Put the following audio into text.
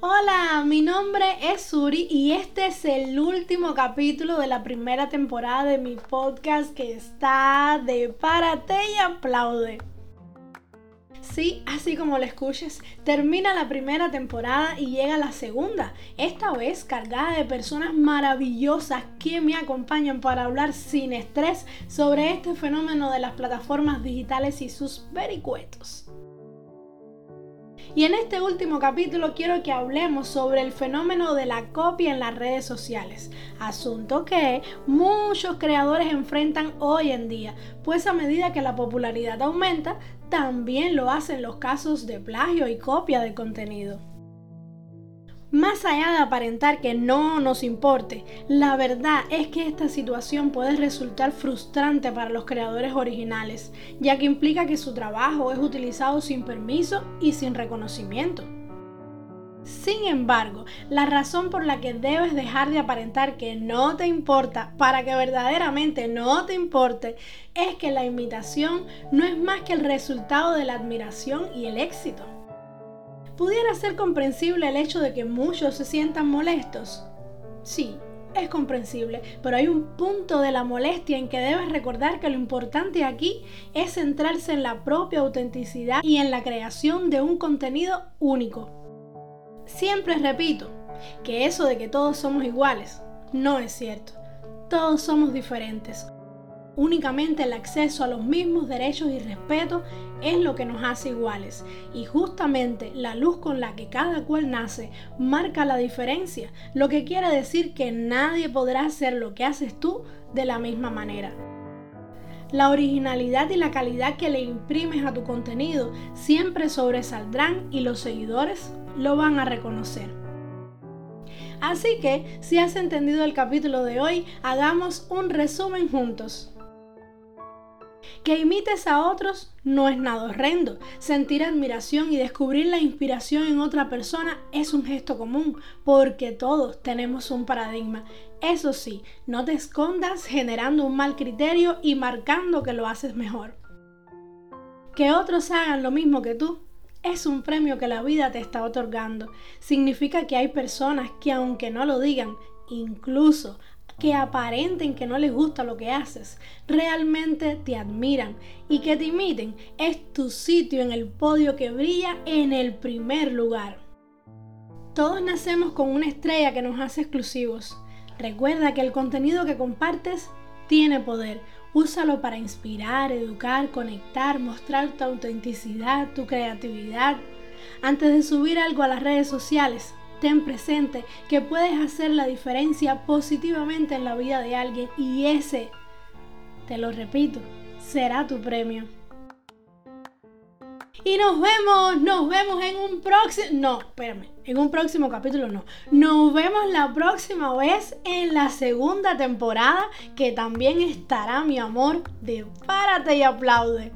Hola, mi nombre es Suri y este es el último capítulo de la primera temporada de mi podcast que está de Párate y aplaude. Sí, así como lo escuches, termina la primera temporada y llega la segunda, esta vez cargada de personas maravillosas que me acompañan para hablar sin estrés sobre este fenómeno de las plataformas digitales y sus vericuetos. Y en este último capítulo quiero que hablemos sobre el fenómeno de la copia en las redes sociales, asunto que muchos creadores enfrentan hoy en día, pues a medida que la popularidad aumenta, también lo hacen los casos de plagio y copia de contenido. Más allá de aparentar que no nos importe, la verdad es que esta situación puede resultar frustrante para los creadores originales, ya que implica que su trabajo es utilizado sin permiso y sin reconocimiento. Sin embargo, la razón por la que debes dejar de aparentar que no te importa para que verdaderamente no te importe es que la imitación no es más que el resultado de la admiración y el éxito. ¿Pudiera ser comprensible el hecho de que muchos se sientan molestos? Sí, es comprensible, pero hay un punto de la molestia en que debes recordar que lo importante aquí es centrarse en la propia autenticidad y en la creación de un contenido único. Siempre repito que eso de que todos somos iguales no es cierto. Todos somos diferentes únicamente el acceso a los mismos derechos y respeto es lo que nos hace iguales. Y justamente la luz con la que cada cual nace marca la diferencia, lo que quiere decir que nadie podrá hacer lo que haces tú de la misma manera. La originalidad y la calidad que le imprimes a tu contenido siempre sobresaldrán y los seguidores lo van a reconocer. Así que, si has entendido el capítulo de hoy, hagamos un resumen juntos. Que imites a otros no es nada horrendo. Sentir admiración y descubrir la inspiración en otra persona es un gesto común, porque todos tenemos un paradigma. Eso sí, no te escondas generando un mal criterio y marcando que lo haces mejor. Que otros hagan lo mismo que tú es un premio que la vida te está otorgando. Significa que hay personas que aunque no lo digan, incluso que aparenten que no les gusta lo que haces, realmente te admiran y que te imiten, es tu sitio en el podio que brilla en el primer lugar. Todos nacemos con una estrella que nos hace exclusivos. Recuerda que el contenido que compartes tiene poder. Úsalo para inspirar, educar, conectar, mostrar tu autenticidad, tu creatividad. Antes de subir algo a las redes sociales, ten presente que puedes hacer la diferencia positivamente en la vida de alguien y ese, te lo repito, será tu premio. Y nos vemos, nos vemos en un próximo, no, espérame, en un próximo capítulo no. Nos vemos la próxima vez en la segunda temporada que también estará mi amor de Párate y aplaude.